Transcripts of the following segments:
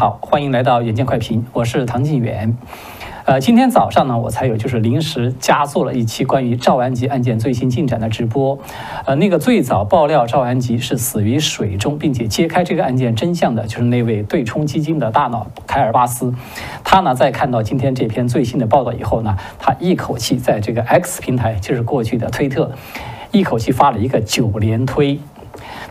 好，欢迎来到远见快评，我是唐晋远。呃，今天早上呢，我才有就是临时加做了一期关于赵安吉案件最新进展的直播。呃，那个最早爆料赵安吉是死于水中，并且揭开这个案件真相的，就是那位对冲基金的大脑凯尔巴斯。他呢，在看到今天这篇最新的报道以后呢，他一口气在这个 X 平台，就是过去的推特，一口气发了一个九连推。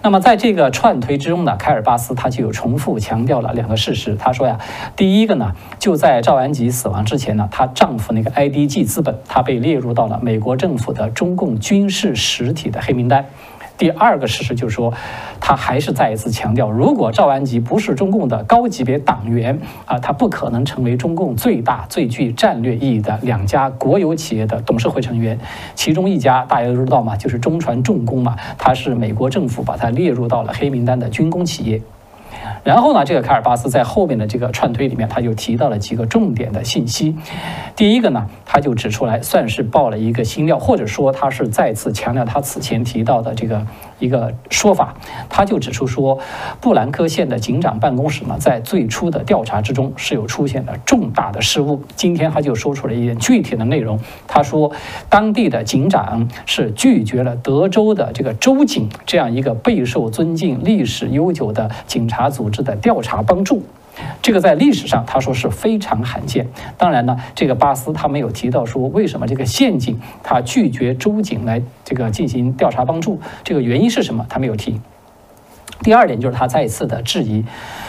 那么在这个串推之中呢，凯尔巴斯他就有重复强调了两个事实。他说呀，第一个呢，就在赵安吉死亡之前呢，她丈夫那个 IDG 资本，他被列入到了美国政府的中共军事实体的黑名单。第二个事实就是说，他还是再一次强调，如果赵安吉不是中共的高级别党员啊，他不可能成为中共最大、最具战略意义的两家国有企业的董事会成员。其中一家大家都知道嘛，就是中船重工嘛，它是美国政府把它列入到了黑名单的军工企业。然后呢，这个卡尔巴斯在后面的这个串推里面，他就提到了几个重点的信息。第一个呢，他就指出来，算是爆了一个新料，或者说他是再次强调他此前提到的这个。一个说法，他就指出说，布兰科县的警长办公室呢，在最初的调查之中是有出现了重大的失误。今天他就说出了一点具体的内容，他说，当地的警长是拒绝了德州的这个州警这样一个备受尊敬、历史悠久的警察组织的调查帮助。这个在历史上，他说是非常罕见。当然呢，这个巴斯他没有提到说为什么这个陷阱他拒绝州警来这个进行调查帮助，这个原因是什么，他没有提。第二点就是他再一次的质疑。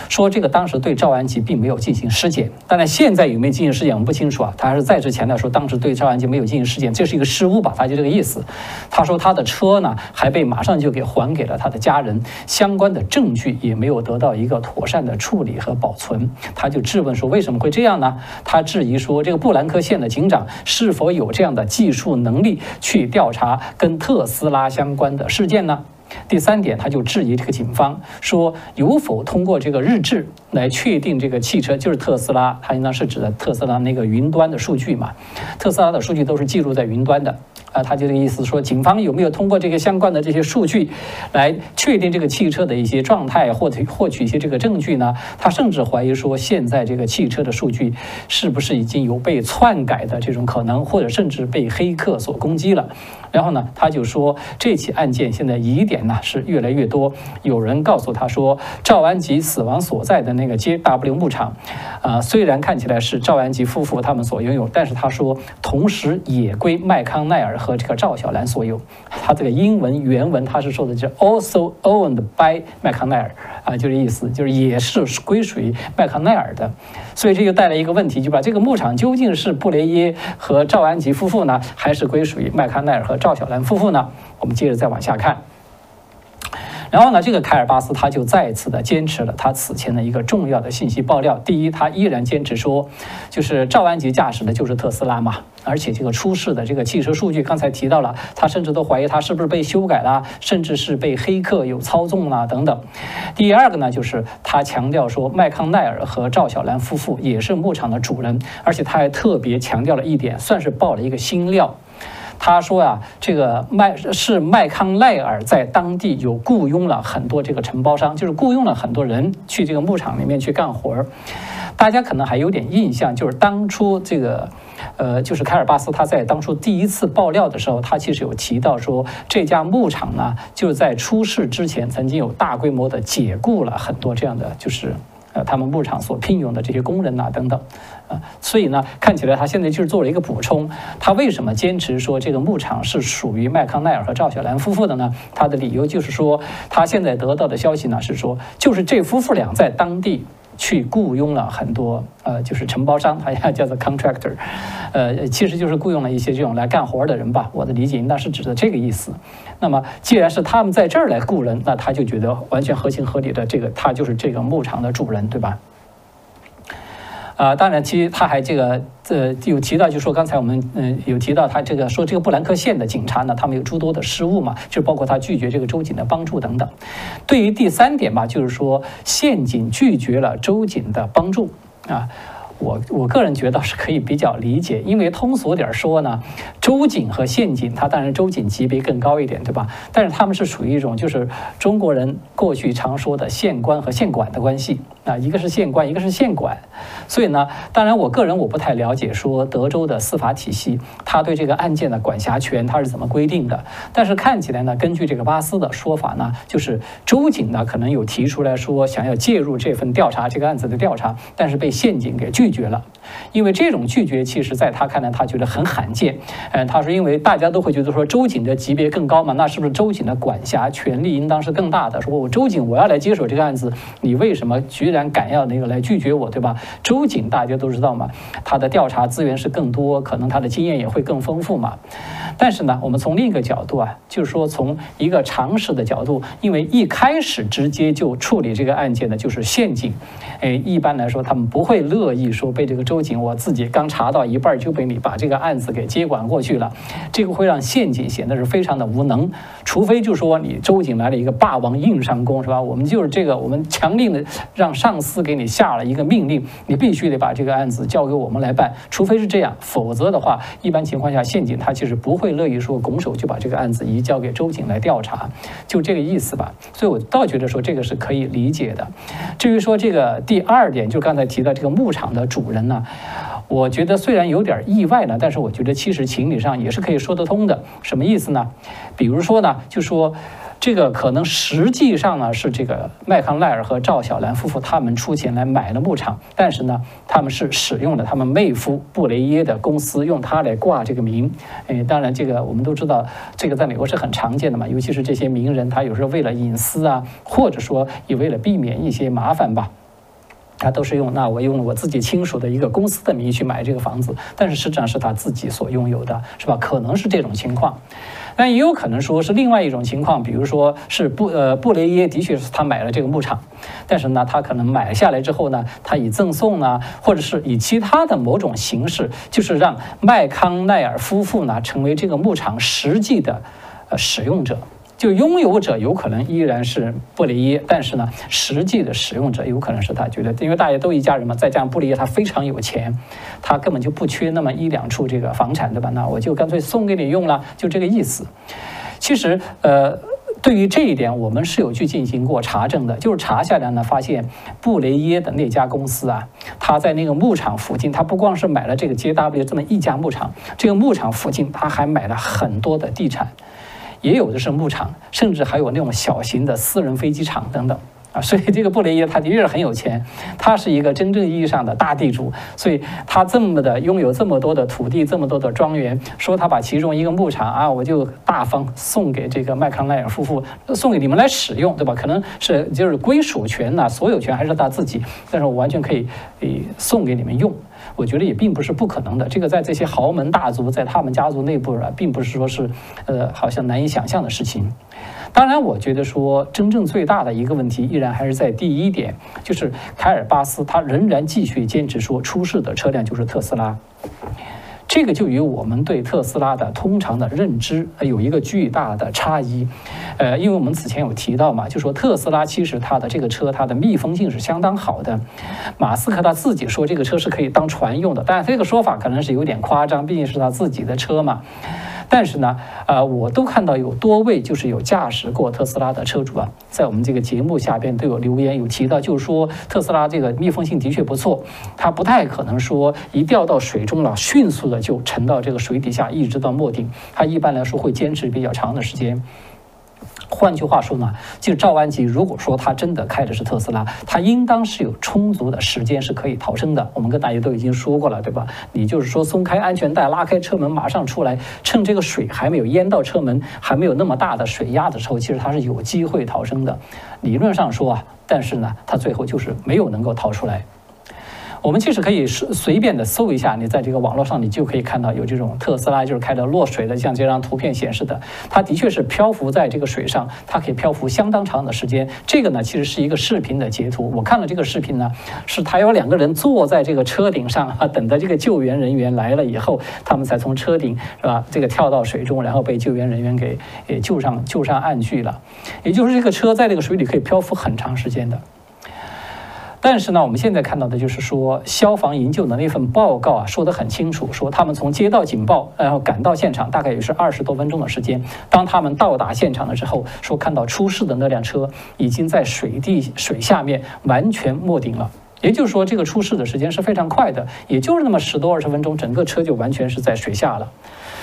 说这个当时对赵安吉并没有进行尸检，当然现在有没有进行尸检我们不清楚啊。他还是再次强调说当时对赵安吉没有进行尸检，这是一个失误吧？他就这个意思。他说他的车呢还被马上就给还给了他的家人，相关的证据也没有得到一个妥善的处理和保存。他就质问说为什么会这样呢？他质疑说这个布兰克县的警长是否有这样的技术能力去调查跟特斯拉相关的事件呢？第三点，他就质疑这个警方说有否通过这个日志来确定这个汽车就是特斯拉，他应当是指的特斯拉那个云端的数据嘛？特斯拉的数据都是记录在云端的。啊，他就这个意思说，警方有没有通过这个相关的这些数据，来确定这个汽车的一些状态，获取获取一些这个证据呢？他甚至怀疑说，现在这个汽车的数据是不是已经有被篡改的这种可能，或者甚至被黑客所攻击了？然后呢，他就说，这起案件现在疑点呢是越来越多。有人告诉他说，赵安吉死亡所在的那个 JW 牧场，啊，虽然看起来是赵安吉夫妇他们所拥有，但是他说，同时也归麦康奈尔。和这个赵小兰所有，他这个英文原文他是说的，就 also owned by 麦康奈尔啊，就是意思就是也是归属于麦康奈尔的，所以这就带来一个问题，就把这个牧场究竟是布雷耶和赵安吉夫妇呢，还是归属于麦康奈尔和赵小兰夫妇呢？我们接着再往下看。然后呢，这个凯尔巴斯他就再次的坚持了他此前的一个重要的信息爆料。第一，他依然坚持说，就是赵安吉驾驶的就是特斯拉嘛，而且这个出事的这个汽车数据刚才提到了，他甚至都怀疑他是不是被修改了，甚至是被黑客有操纵了等等。第二个呢，就是他强调说麦康奈尔和赵小兰夫妇也是牧场的主人，而且他还特别强调了一点，算是爆了一个新料。他说呀，这个麦是麦康奈尔在当地有雇佣了很多这个承包商，就是雇佣了很多人去这个牧场里面去干活儿。大家可能还有点印象，就是当初这个，呃，就是凯尔巴斯他在当初第一次爆料的时候，他其实有提到说，这家牧场呢，就是在出事之前曾经有大规模的解雇了很多这样的，就是。呃，他们牧场所聘用的这些工人呐，等等，啊，所以呢，看起来他现在就是做了一个补充。他为什么坚持说这个牧场是属于麦康奈尔和赵小兰夫妇的呢？他的理由就是说，他现在得到的消息呢是说，就是这夫妇俩在当地。去雇佣了很多呃，就是承包商，他要叫做 contractor，呃，其实就是雇佣了一些这种来干活的人吧。我的理解应当是指的这个意思。那么，既然是他们在这儿来雇人，那他就觉得完全合情合理的，这个他就是这个牧场的主人，对吧？啊，当然，其实他还这个，呃，有提到，就说刚才我们嗯有提到他这个说这个布兰克县的警察呢，他们有诸多的失误嘛，就包括他拒绝这个州警的帮助等等。对于第三点吧，就是说县警拒绝了州警的帮助啊，我我个人觉得是可以比较理解，因为通俗点说呢，州警和县警，他当然州警级别更高一点，对吧？但是他们是属于一种就是中国人过去常说的县官和县管的关系。啊，一个是县官，一个是县管。所以呢，当然我个人我不太了解说德州的司法体系，他对这个案件的管辖权他是怎么规定的。但是看起来呢，根据这个巴斯的说法呢，就是州警呢可能有提出来说想要介入这份调查这个案子的调查，但是被县警给拒绝了。因为这种拒绝，其实在他看来他觉得很罕见。嗯，他说因为大家都会觉得说州警的级别更高嘛，那是不是州警的管辖权力应当是更大的？说我州警我要来接手这个案子，你为什么居然敢要那个来拒绝我，对吧？周瑾大家都知道嘛，他的调查资源是更多，可能他的经验也会更丰富嘛。但是呢，我们从另一个角度啊，就是说从一个常识的角度，因为一开始直接就处理这个案件的就是陷阱，哎，一般来说他们不会乐意说被这个周瑾我自己刚查到一半就被你把这个案子给接管过去了，这个会让陷阱显得是非常的无能。除非就说你周瑾来了一个霸王硬上弓，是吧？我们就是这个，我们强令的让上司给你下了一个命令，你必须得把这个案子交给我们来办。除非是这样，否则的话，一般情况下县警他其实不会乐意说拱手就把这个案子移交给州警来调查，就这个意思吧。所以我倒觉得说这个是可以理解的。至于说这个第二点，就刚才提到这个牧场的主人呢。我觉得虽然有点意外呢，但是我觉得其实情理上也是可以说得通的。什么意思呢？比如说呢，就说这个可能实际上呢是这个麦康奈尔和赵小兰夫妇他们出钱来买了牧场，但是呢他们是使用了他们妹夫布雷耶的公司，用他来挂这个名。哎，当然这个我们都知道，这个在美国是很常见的嘛，尤其是这些名人，他有时候为了隐私啊，或者说也为了避免一些麻烦吧。他都是用那我用我自己亲属的一个公司的名义去买这个房子，但是实际上是他自己所拥有的，是吧？可能是这种情况，但也有可能说是另外一种情况，比如说是布呃布雷耶的确是他买了这个牧场，但是呢，他可能买下来之后呢，他以赠送呢，或者是以其他的某种形式，就是让麦康奈尔夫妇呢成为这个牧场实际的呃使用者。就拥有者有可能依然是布雷耶，但是呢，实际的使用者有可能是他觉得，因为大家都一家人嘛，再加上布雷耶他非常有钱，他根本就不缺那么一两处这个房产，对吧？那我就干脆送给你用了，就这个意思。其实，呃，对于这一点，我们是有去进行过查证的，就是查下来呢，发现布雷耶的那家公司啊，他在那个牧场附近，他不光是买了这个 JW 这么一家牧场，这个牧场附近他还买了很多的地产。也有的是牧场，甚至还有那种小型的私人飞机场等等啊，所以这个布雷耶他的确是很有钱，他是一个真正意义上的大地主，所以他这么的拥有这么多的土地，这么多的庄园，说他把其中一个牧场啊，我就大方送给这个麦康奈尔夫妇，送给你们来使用，对吧？可能是就是归属权呐，所有权还是他自己，但是我完全可以以送给你们用。我觉得也并不是不可能的，这个在这些豪门大族在他们家族内部啊，并不是说是，呃，好像难以想象的事情。当然，我觉得说真正最大的一个问题，依然还是在第一点，就是凯尔巴斯他仍然继续坚持说出事的车辆就是特斯拉。这个就与我们对特斯拉的通常的认知有一个巨大的差异，呃，因为我们此前有提到嘛，就说特斯拉其实它的这个车它的密封性是相当好的，马斯克他自己说这个车是可以当船用的，但这个说法可能是有点夸张，毕竟是他自己的车嘛。但是呢，呃，我都看到有多位就是有驾驶过特斯拉的车主啊，在我们这个节目下边都有留言，有提到，就是说特斯拉这个密封性的确不错，它不太可能说一掉到水中了，迅速的就沉到这个水底下，一直到末顶，它一般来说会坚持比较长的时间。换句话说呢，就赵安吉，如果说他真的开的是特斯拉，他应当是有充足的时间是可以逃生的。我们跟大家都已经说过了，对吧？你就是说松开安全带，拉开车门，马上出来，趁这个水还没有淹到车门，还没有那么大的水压的时候，其实他是有机会逃生的。理论上说啊，但是呢，他最后就是没有能够逃出来。我们其实可以随随便的搜一下，你在这个网络上，你就可以看到有这种特斯拉就是开的落水的，像这张图片显示的，它的确是漂浮在这个水上，它可以漂浮相当长的时间。这个呢，其实是一个视频的截图。我看了这个视频呢，是他有两个人坐在这个车顶上啊，等着这个救援人员来了以后，他们才从车顶是吧，这个跳到水中，然后被救援人员给给救上救上岸去了。也就是这个车在这个水里可以漂浮很长时间的。但是呢，我们现在看到的就是说，消防营救的那份报告啊，说得很清楚，说他们从接到警报，然后赶到现场，大概也是二十多分钟的时间。当他们到达现场了之后，说看到出事的那辆车已经在水地水下面完全没顶了。也就是说，这个出事的时间是非常快的，也就是那么十多二十分钟，整个车就完全是在水下了。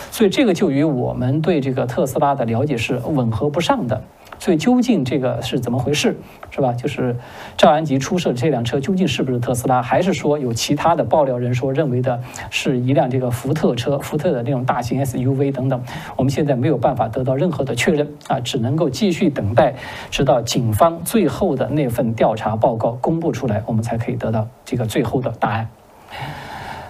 所以这个就与我们对这个特斯拉的了解是吻合不上的。所以究竟这个是怎么回事，是吧？就是赵安吉出售这辆车究竟是不是特斯拉，还是说有其他的爆料人说认为的是一辆这个福特车，福特的那种大型 SUV 等等？我们现在没有办法得到任何的确认啊，只能够继续等待，直到警方最后的那份调查报告公布出来，我们才可以得到这个最后的答案。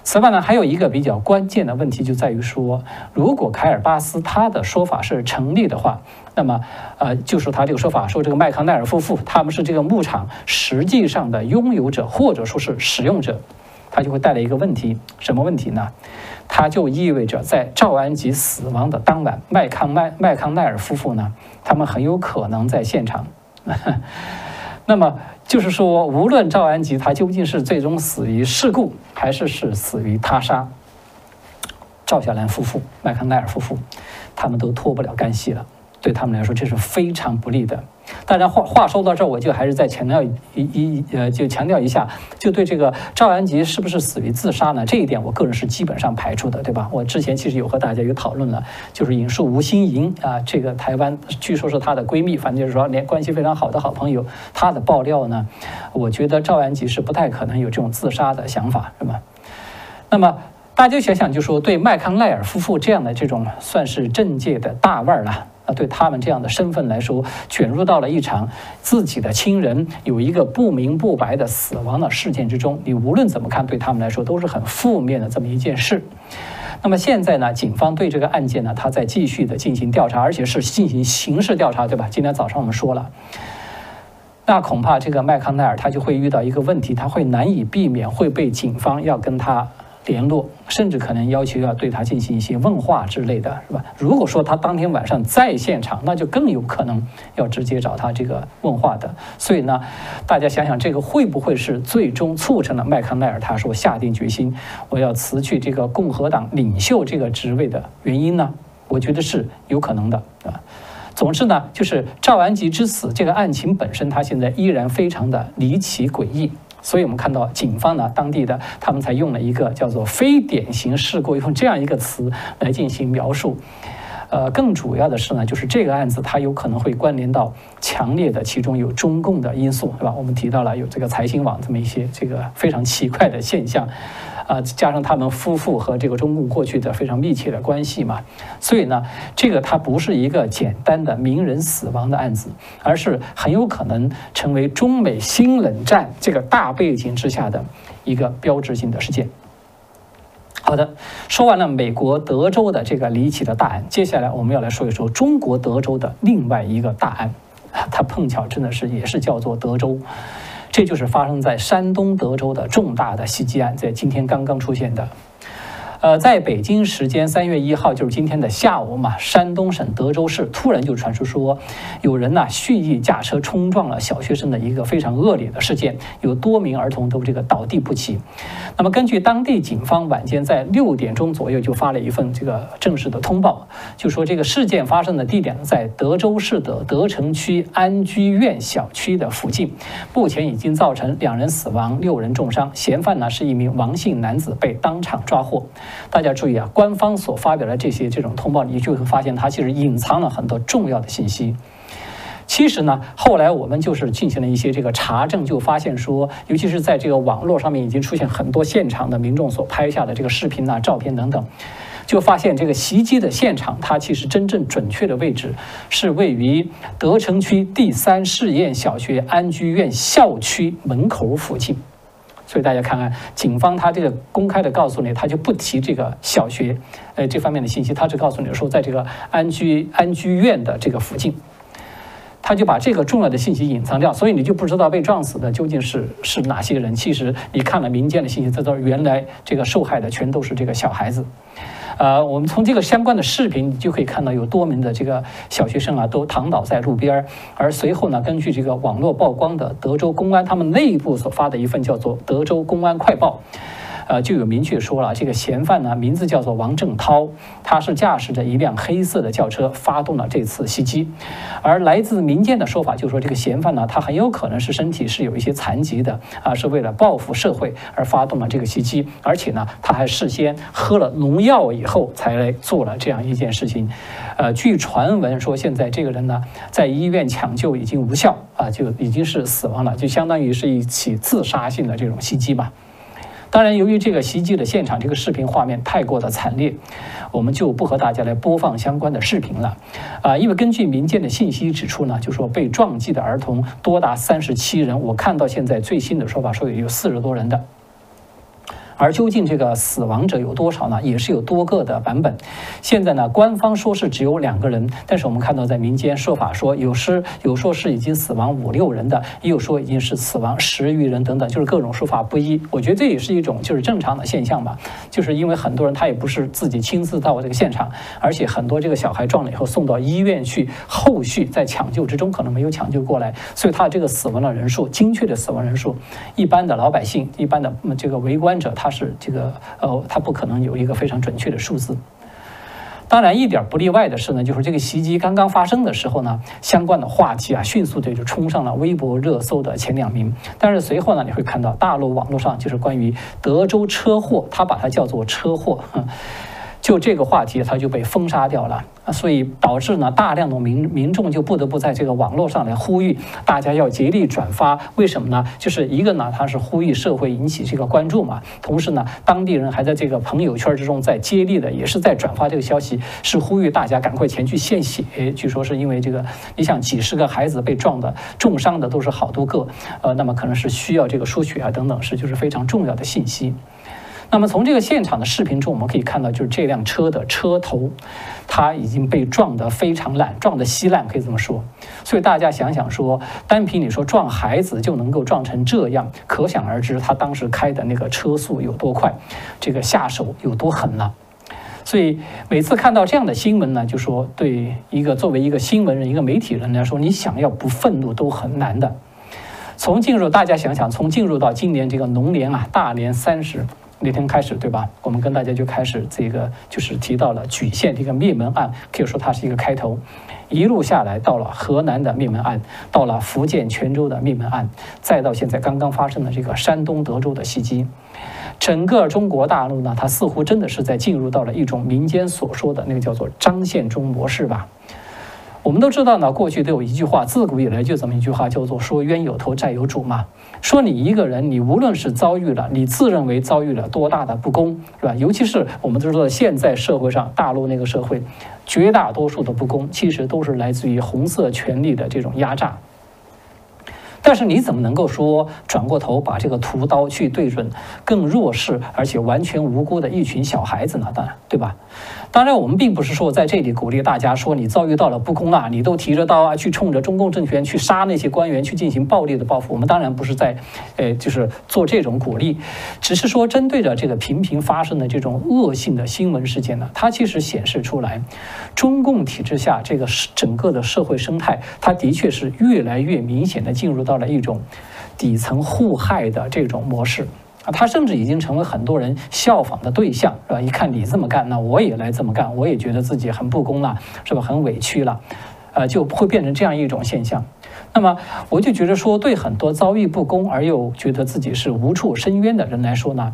此外呢，还有一个比较关键的问题就在于说，如果凯尔巴斯他的说法是成立的话，那么，呃，就是他这个说法，说这个麦康奈尔夫妇他们是这个牧场实际上的拥有者或者说是使用者，他就会带来一个问题，什么问题呢？它就意味着在赵安吉死亡的当晚，麦康麦麦康奈尔夫妇呢，他们很有可能在现场。那么就是说，无论赵安吉他究竟是最终死于事故，还是是死于他杀，赵小兰夫妇、麦康奈尔夫妇，他们都脱不了干系了。对他们来说，这是非常不利的。当然，话话说到这儿，我就还是再强调一一呃，就强调一下，就对这个赵安吉是不是死于自杀呢？这一点，我个人是基本上排除的，对吧？我之前其实有和大家有讨论了，就是引述吴欣莹啊，这个台湾据说是她的闺蜜，反正就是说连关系非常好的好朋友，她的爆料呢，我觉得赵安吉是不太可能有这种自杀的想法，是吧？那么大家想想，就说对麦康奈尔夫妇这样的这种算是政界的大腕儿了。那对他们这样的身份来说，卷入到了一场自己的亲人有一个不明不白的死亡的事件之中，你无论怎么看，对他们来说都是很负面的这么一件事。那么现在呢，警方对这个案件呢，他在继续的进行调查，而且是进行刑事调查，对吧？今天早上我们说了，那恐怕这个麦康奈尔他就会遇到一个问题，他会难以避免会被警方要跟他。联络，甚至可能要求要对他进行一些问话之类的是吧？如果说他当天晚上在现场，那就更有可能要直接找他这个问话的。所以呢，大家想想，这个会不会是最终促成了麦康奈尔他说下定决心我要辞去这个共和党领袖这个职位的原因呢？我觉得是有可能的啊。总之呢，就是赵安吉之死这个案情本身，他现在依然非常的离奇诡异。所以我们看到，警方呢，当地的他们才用了一个叫做“非典型事故”用这样一个词来进行描述。呃，更主要的是呢，就是这个案子它有可能会关联到强烈的其中有中共的因素，对吧？我们提到了有这个财新网这么一些这个非常奇怪的现象。啊，加上他们夫妇和这个中共过去的非常密切的关系嘛，所以呢，这个它不是一个简单的名人死亡的案子，而是很有可能成为中美新冷战这个大背景之下的一个标志性的事件。好的，说完了美国德州的这个离奇的大案，接下来我们要来说一说中国德州的另外一个大案，它碰巧真的是也是叫做德州。这就是发生在山东德州的重大的袭击案，在今天刚刚出现的。呃，在北京时间三月一号，就是今天的下午嘛，山东省德州市突然就传出说，有人呢蓄意驾车冲撞了小学生的一个非常恶劣的事件，有多名儿童都这个倒地不起。那么根据当地警方晚间在六点钟左右就发了一份这个正式的通报，就说这个事件发生的地点在德州市的德城区安居苑小区的附近，目前已经造成两人死亡，六人重伤，嫌犯呢是一名王姓男子，被当场抓获。大家注意啊，官方所发表的这些这种通报，你就会发现它其实隐藏了很多重要的信息。其实呢，后来我们就是进行了一些这个查证，就发现说，尤其是在这个网络上面已经出现很多现场的民众所拍下的这个视频啊、照片等等，就发现这个袭击的现场，它其实真正准确的位置是位于德城区第三试验小学安居院校区门口附近。所以大家看看，警方他这个公开的告诉你，他就不提这个小学，呃这方面的信息，他只告诉你说，在这个安居安居院的这个附近。他就把这个重要的信息隐藏掉，所以你就不知道被撞死的究竟是是哪些人。其实你看了民间的信息，知道原来这个受害的全都是这个小孩子。呃，我们从这个相关的视频就可以看到，有多名的这个小学生啊，都躺倒在路边儿。而随后呢，根据这个网络曝光的德州公安他们内部所发的一份叫做《德州公安快报》。呃，就有明确说了，这个嫌犯呢，名字叫做王正涛，他是驾驶着一辆黑色的轿车发动了这次袭击。而来自民间的说法就是说，这个嫌犯呢，他很有可能是身体是有一些残疾的啊，是为了报复社会而发动了这个袭击，而且呢，他还事先喝了农药以后才来做了这样一件事情。呃，据传闻说，现在这个人呢，在医院抢救已经无效啊，就已经是死亡了，就相当于是一起自杀性的这种袭击吧。当然，由于这个袭击的现场这个视频画面太过的惨烈，我们就不和大家来播放相关的视频了。啊，因为根据民间的信息指出呢，就说被撞击的儿童多达三十七人，我看到现在最新的说法说有四十多人的。而究竟这个死亡者有多少呢？也是有多个的版本。现在呢，官方说是只有两个人，但是我们看到在民间说法说有是有说是已经死亡五六人的，也有说已经是死亡十余人等等，就是各种说法不一。我觉得这也是一种就是正常的现象吧，就是因为很多人他也不是自己亲自到这个现场，而且很多这个小孩撞了以后送到医院去，后续在抢救之中可能没有抢救过来，所以他这个死亡的人数，精确的死亡人数，一般的老百姓、一般的这个围观者他。他是这个呃，它不可能有一个非常准确的数字。当然，一点不例外的是呢，就是这个袭击刚刚发生的时候呢，相关的话题啊，迅速的就冲上了微博热搜的前两名。但是随后呢，你会看到大陆网络上就是关于德州车祸，他把它叫做车祸。就这个话题，它就被封杀掉了，所以导致呢，大量的民民众就不得不在这个网络上来呼吁大家要竭力转发。为什么呢？就是一个呢，它是呼吁社会引起这个关注嘛。同时呢，当地人还在这个朋友圈之中在接力的，也是在转发这个消息，是呼吁大家赶快前去献血。据说是因为这个，你想几十个孩子被撞的重伤的都是好多个，呃，那么可能是需要这个输血啊等等，是就是非常重要的信息。那么从这个现场的视频中，我们可以看到，就是这辆车的车头，它已经被撞得非常烂，撞得稀烂，可以这么说。所以大家想想说，单凭你说撞孩子就能够撞成这样，可想而知他当时开的那个车速有多快，这个下手有多狠了。所以每次看到这样的新闻呢，就说对一个作为一个新闻人、一个媒体人来说，你想要不愤怒都很难的。从进入，大家想想，从进入到今年这个龙年啊，大年三十。那天开始，对吧？我们跟大家就开始这个，就是提到了莒县这个灭门案，可以说它是一个开头。一路下来，到了河南的灭门案，到了福建泉州的灭门案，再到现在刚刚发生的这个山东德州的袭击，整个中国大陆呢，它似乎真的是在进入到了一种民间所说的那个叫做张献忠模式吧。我们都知道呢，过去都有一句话，自古以来就这么一句话，叫做“说冤有头，债有主”嘛。说你一个人，你无论是遭遇了，你自认为遭遇了多大的不公，是吧？尤其是我们都知道，现在社会上，大陆那个社会，绝大多数的不公，其实都是来自于红色权力的这种压榨。但是你怎么能够说转过头把这个屠刀去对准更弱势而且完全无辜的一群小孩子呢？当然，对吧？当然，我们并不是说在这里鼓励大家说你遭遇到了不公啊，你都提着刀啊去冲着中共政权去杀那些官员去进行暴力的报复。我们当然不是在，呃，就是做这种鼓励，只是说针对着这个频频发生的这种恶性的新闻事件呢，它其实显示出来，中共体制下这个整个的社会生态，它的确是越来越明显的进入到了一种底层互害的这种模式。他甚至已经成为很多人效仿的对象，是吧？一看你这么干，那我也来这么干，我也觉得自己很不公了，是吧？很委屈了，呃，就会变成这样一种现象。那么，我就觉得说，对很多遭遇不公而又觉得自己是无处伸冤的人来说呢。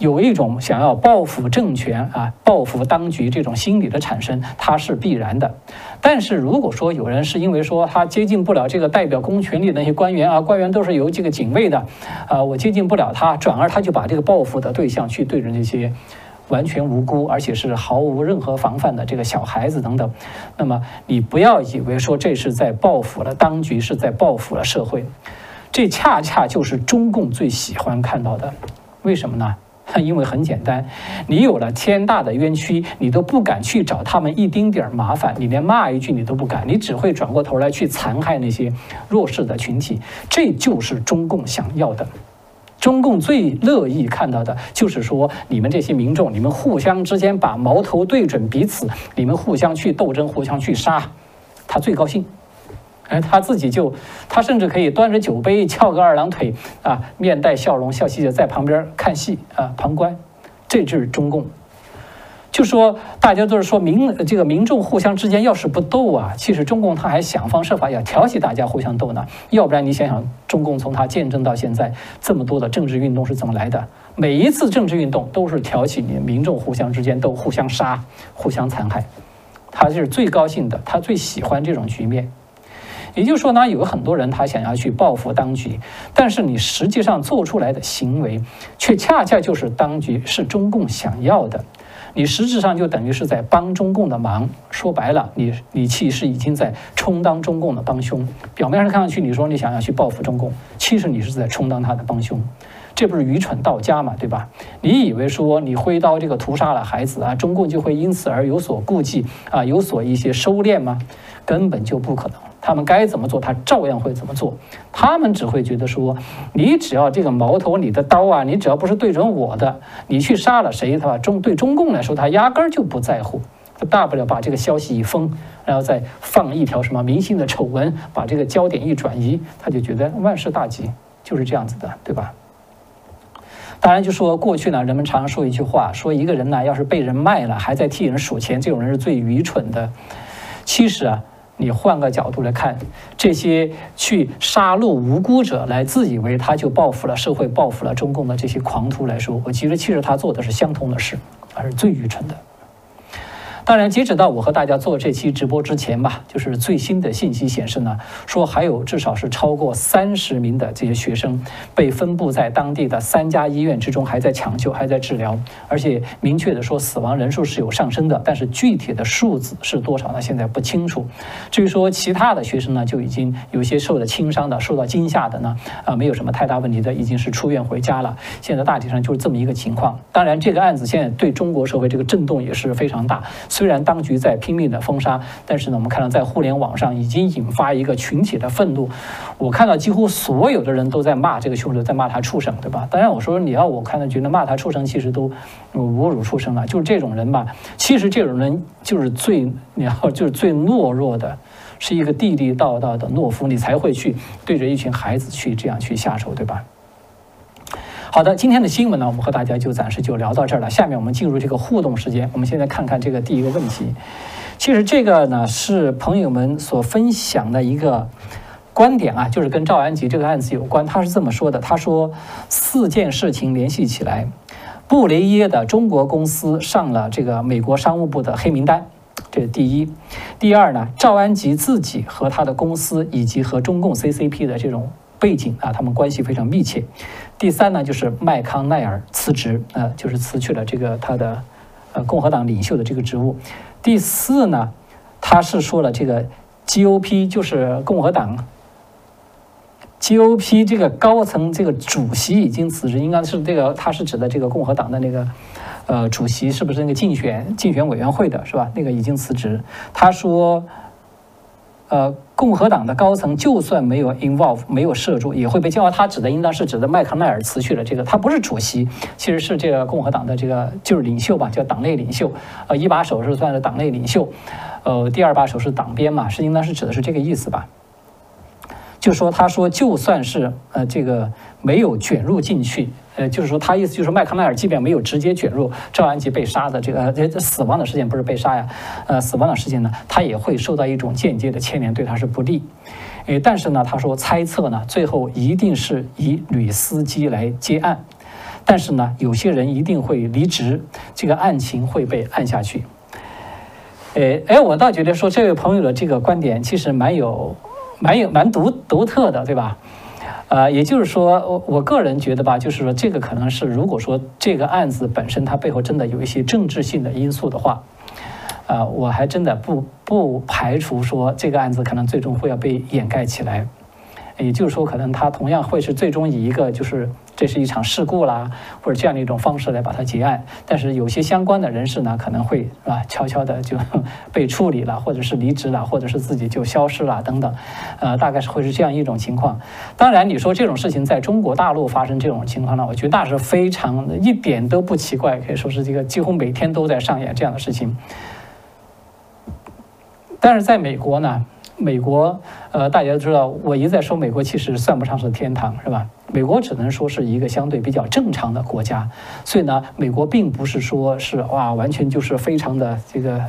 有一种想要报复政权啊、报复当局这种心理的产生，它是必然的。但是如果说有人是因为说他接近不了这个代表公权力的那些官员啊，官员都是由这个警卫的，啊，我接近不了他，转而他就把这个报复的对象去对着那些完全无辜而且是毫无任何防范的这个小孩子等等，那么你不要以为说这是在报复了当局，是在报复了社会，这恰恰就是中共最喜欢看到的。为什么呢？因为很简单，你有了天大的冤屈，你都不敢去找他们一丁点儿麻烦，你连骂一句你都不敢，你只会转过头来去残害那些弱势的群体。这就是中共想要的。中共最乐意看到的就是说，你们这些民众，你们互相之间把矛头对准彼此，你们互相去斗争，互相去杀，他最高兴。哎，他自己就，他甚至可以端着酒杯，翘个二郎腿啊，面带笑容，笑嘻嘻的在旁边看戏啊，旁观。这就是中共。就说大家都是说民这个民众互相之间要是不斗啊，其实中共他还想方设法要挑起大家互相斗呢。要不然你想想，中共从他建政到现在这么多的政治运动是怎么来的？每一次政治运动都是挑起你民众互相之间斗，互相杀，互相残害。他是最高兴的，他最喜欢这种局面。也就是说呢，有很多人他想要去报复当局，但是你实际上做出来的行为，却恰恰就是当局是中共想要的，你实质上就等于是在帮中共的忙。说白了，你你其实已经在充当中共的帮凶。表面上看上去，你说你想要去报复中共，其实你是在充当他的帮凶，这不是愚蠢到家嘛，对吧？你以为说你挥刀这个屠杀了孩子啊，中共就会因此而有所顾忌啊，有所一些收敛吗？根本就不可能。他们该怎么做，他照样会怎么做。他们只会觉得说，你只要这个矛头，你的刀啊，你只要不是对准我的，你去杀了谁，他中对中共来说，他压根儿就不在乎。他大不了把这个消息一封，然后再放一条什么明星的丑闻，把这个焦点一转移，他就觉得万事大吉，就是这样子的，对吧？当然，就说过去呢，人们常说一句话，说一个人呢，要是被人卖了，还在替人数钱，这种人是最愚蠢的。其实啊。你换个角度来看，这些去杀戮无辜者来自以为他就报复了社会、报复了中共的这些狂徒来说，我其实其实他做的是相同的事，而是最愚蠢的。当然，截止到我和大家做这期直播之前吧，就是最新的信息显示呢，说还有至少是超过三十名的这些学生被分布在当地的三家医院之中，还在抢救，还在治疗，而且明确的说死亡人数是有上升的，但是具体的数字是多少呢？现在不清楚。至于说其他的学生呢，就已经有些受了轻伤的，受到惊吓的呢，啊，没有什么太大问题的，已经是出院回家了。现在大体上就是这么一个情况。当然，这个案子现在对中国社会这个震动也是非常大。虽然当局在拼命的封杀，但是呢，我们看到在互联网上已经引发一个群体的愤怒。我看到几乎所有的人都在骂这个凶手，在骂他畜生，对吧？当然，我说你要我看到觉得骂他畜生，其实都侮辱畜生了。就是这种人吧，其实这种人就是最你要就是最懦弱的，是一个地地道道的懦夫，你才会去对着一群孩子去这样去下手，对吧？好的，今天的新闻呢，我们和大家就暂时就聊到这儿了。下面我们进入这个互动时间。我们现在看看这个第一个问题。其实这个呢是朋友们所分享的一个观点啊，就是跟赵安吉这个案子有关。他是这么说的：他说四件事情联系起来，布雷耶的中国公司上了这个美国商务部的黑名单，这是第一。第二呢，赵安吉自己和他的公司以及和中共 CCP 的这种背景啊，他们关系非常密切。第三呢，就是麦康奈尔辞职，呃，就是辞去了这个他的呃共和党领袖的这个职务。第四呢，他是说了这个 GOP 就是共和党 GOP 这个高层这个主席已经辞职，应该是这个他是指的这个共和党的那个呃主席，是不是那个竞选竞选委员会的是吧？那个已经辞职。他说。呃，共和党的高层就算没有 involve，没有涉足，也会被叫。他指的应当是指的麦康奈尔辞去了这个，他不是主席，其实是这个共和党的这个就是领袖吧，叫党内领袖。呃，一把手是算是党内领袖，呃，第二把手是党鞭嘛，是应当是指的是这个意思吧？就说他说就算是呃这个没有卷入进去。呃，就是说，他意思就是麦康奈尔即便没有直接卷入赵安吉被杀的这个这死亡的事件，不是被杀呀，呃，死亡的事件呢，他也会受到一种间接的牵连，对他是不利。诶，但是呢，他说猜测呢，最后一定是以女司机来接案，但是呢，有些人一定会离职，这个案情会被按下去。诶，哎，我倒觉得说这位朋友的这个观点其实蛮有、蛮有、蛮独独特的，对吧？呃，也就是说，我我个人觉得吧，就是说，这个可能是，如果说这个案子本身它背后真的有一些政治性的因素的话，啊，我还真的不不排除说这个案子可能最终会要被掩盖起来。也就是说，可能它同样会是最终以一个就是这是一场事故啦，或者这样的一种方式来把它结案。但是有些相关的人士呢，可能会啊，悄悄的就被处理了，或者是离职了，或者是自己就消失了等等，呃，大概是会是这样一种情况。当然，你说这种事情在中国大陆发生这种情况呢，我觉得那是非常一点都不奇怪，可以说是这个几乎每天都在上演这样的事情。但是在美国呢？美国，呃，大家都知道，我一再说，美国其实算不上是天堂，是吧？美国只能说是一个相对比较正常的国家，所以呢，美国并不是说是哇，完全就是非常的这个，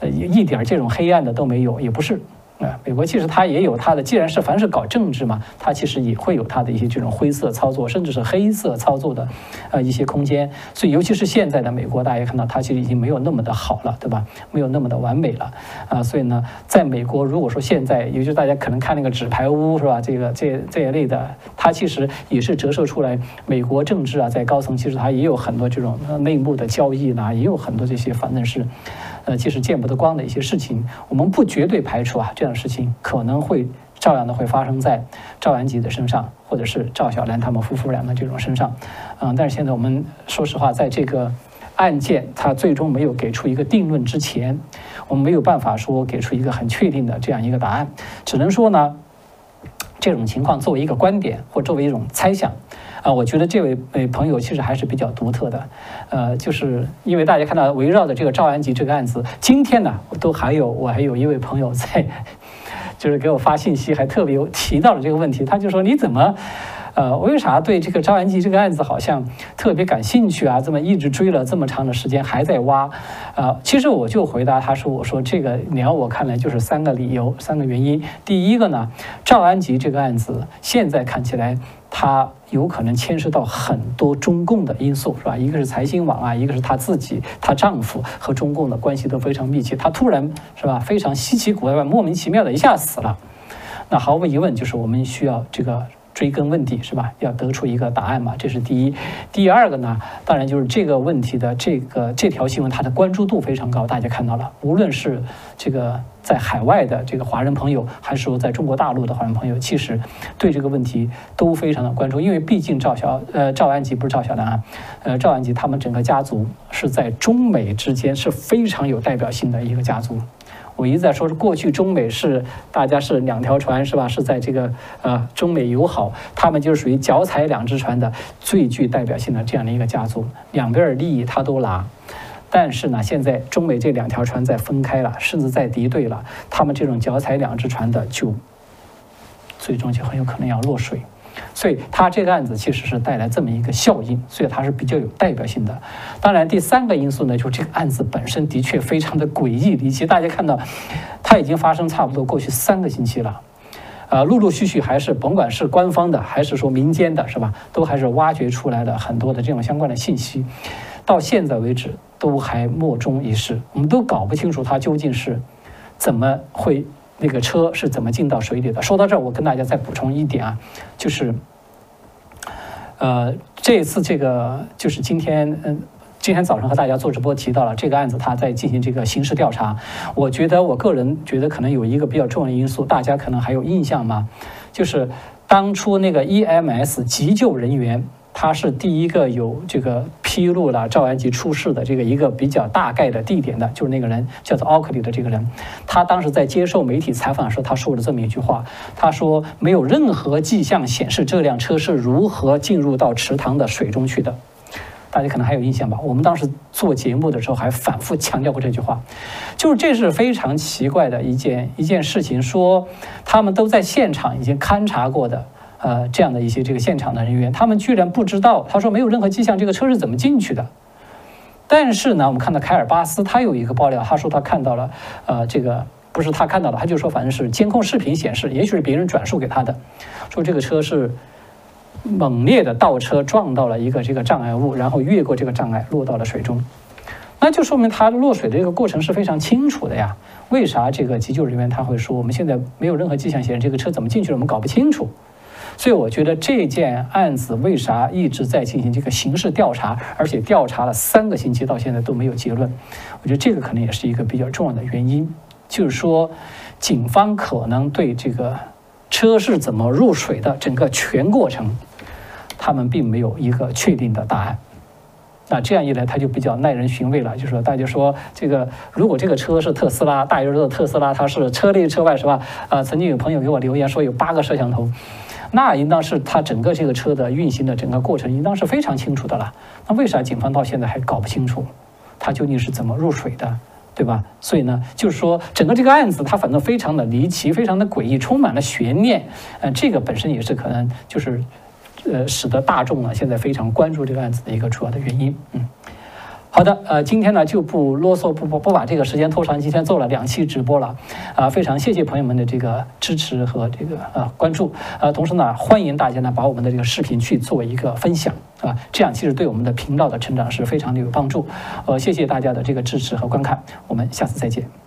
呃，一点这种黑暗的都没有，也不是。啊，美国其实它也有它的，既然是凡是搞政治嘛，它其实也会有它的一些这种灰色操作，甚至是黑色操作的，呃，一些空间。所以，尤其是现在的美国，大家看到它其实已经没有那么的好了，对吧？没有那么的完美了，啊，所以呢，在美国，如果说现在，尤其大家可能看那个纸牌屋，是吧？这个这这一类的，它其实也是折射出来美国政治啊，在高层其实它也有很多这种内幕的交易啦，也有很多这些反正是。呃，即使见不得光的一些事情，我们不绝对排除啊，这样的事情可能会照样的会发生在赵安吉的身上，或者是赵小兰他们夫妇俩的这种身上，嗯，但是现在我们说实话，在这个案件他最终没有给出一个定论之前，我们没有办法说给出一个很确定的这样一个答案，只能说呢，这种情况作为一个观点或作为一种猜想。啊，我觉得这位呃朋友其实还是比较独特的，呃，就是因为大家看到围绕着这个赵安吉这个案子，今天呢，都还有我还有一位朋友在，就是给我发信息，还特别提到了这个问题，他就说你怎么，呃，为啥对这个赵安吉这个案子好像特别感兴趣啊？这么一直追了这么长的时间还在挖，啊，其实我就回答他说，我说这个你要我看来就是三个理由，三个原因。第一个呢，赵安吉这个案子现在看起来。他有可能牵涉到很多中共的因素，是吧？一个是财新网啊，一个是她自己，她丈夫和中共的关系都非常密切。她突然是吧，非常稀奇古怪、莫名其妙的一下死了，那毫无疑问就是我们需要这个。追根问底是吧？要得出一个答案嘛，这是第一。第二个呢，当然就是这个问题的这个这条新闻，它的关注度非常高。大家看到了，无论是这个在海外的这个华人朋友，还是说在中国大陆的华人朋友，其实对这个问题都非常的关注。因为毕竟赵小呃赵安吉不是赵小兰，呃赵安吉他们整个家族是在中美之间是非常有代表性的一个家族。我一直在说，是过去中美是大家是两条船，是吧？是在这个呃中美友好，他们就是属于脚踩两只船的最具代表性的这样的一个家族，两边利益他都拿。但是呢，现在中美这两条船在分开了，甚至在敌对了，他们这种脚踩两只船的就最终就很有可能要落水。所以他这个案子其实是带来这么一个效应，所以它是比较有代表性的。当然，第三个因素呢，就是这个案子本身的确非常的诡异离奇。大家看到，它已经发生差不多过去三个星期了，呃，陆陆续续还是甭管是官方的还是说民间的，是吧，都还是挖掘出来了很多的这种相关的信息。到现在为止都还莫衷一是，我们都搞不清楚它究竟是怎么会。那个车是怎么进到水里的？说到这儿，我跟大家再补充一点啊，就是，呃，这次这个就是今天，嗯，今天早上和大家做直播提到了这个案子，他在进行这个刑事调查。我觉得，我个人觉得可能有一个比较重要的因素，大家可能还有印象吗？就是当初那个 EMS 急救人员。他是第一个有这个披露了赵安吉出事的这个一个比较大概的地点的，就是那个人叫做奥克利的这个人。他当时在接受媒体采访的时候，他说了这么一句话：“他说没有任何迹象显示这辆车是如何进入到池塘的水中去的。”大家可能还有印象吧？我们当时做节目的时候还反复强调过这句话，就是这是非常奇怪的一件一件事情。说他们都在现场已经勘察过的。呃，这样的一些这个现场的人员，他们居然不知道。他说没有任何迹象，这个车是怎么进去的？但是呢，我们看到凯尔巴斯他有一个爆料，他说他看到了，呃，这个不是他看到的，他就说反正是监控视频显示，也许是别人转述给他的，说这个车是猛烈的倒车撞到了一个这个障碍物，然后越过这个障碍落到了水中。那就说明他落水的这个过程是非常清楚的呀。为啥这个急救人员他会说我们现在没有任何迹象显示这个车怎么进去了，我们搞不清楚？所以我觉得这件案子为啥一直在进行这个刑事调查，而且调查了三个星期到现在都没有结论？我觉得这个可能也是一个比较重要的原因，就是说，警方可能对这个车是怎么入水的整个全过程。他们并没有一个确定的答案。那这样一来，它就比较耐人寻味了。就是说，大家说这个，如果这个车是特斯拉，大家知道特斯拉它是车内车外是吧？啊，曾经有朋友给我留言说有八个摄像头，那应当是它整个这个车的运行的整个过程应当是非常清楚的了。那为啥警方到现在还搞不清楚，它究竟是怎么入水的，对吧？所以呢，就是说整个这个案子它反正非常的离奇，非常的诡异，充满了悬念。嗯，这个本身也是可能就是。呃，使得大众呢现在非常关注这个案子的一个主要的原因。嗯，好的，呃，今天呢就不啰嗦，不不不把这个时间拖长。今天做了两期直播了，啊，非常谢谢朋友们的这个支持和这个呃关注。呃，同时呢，欢迎大家呢把我们的这个视频去做一个分享，啊，这样其实对我们的频道的成长是非常的有帮助。呃，谢谢大家的这个支持和观看，我们下次再见。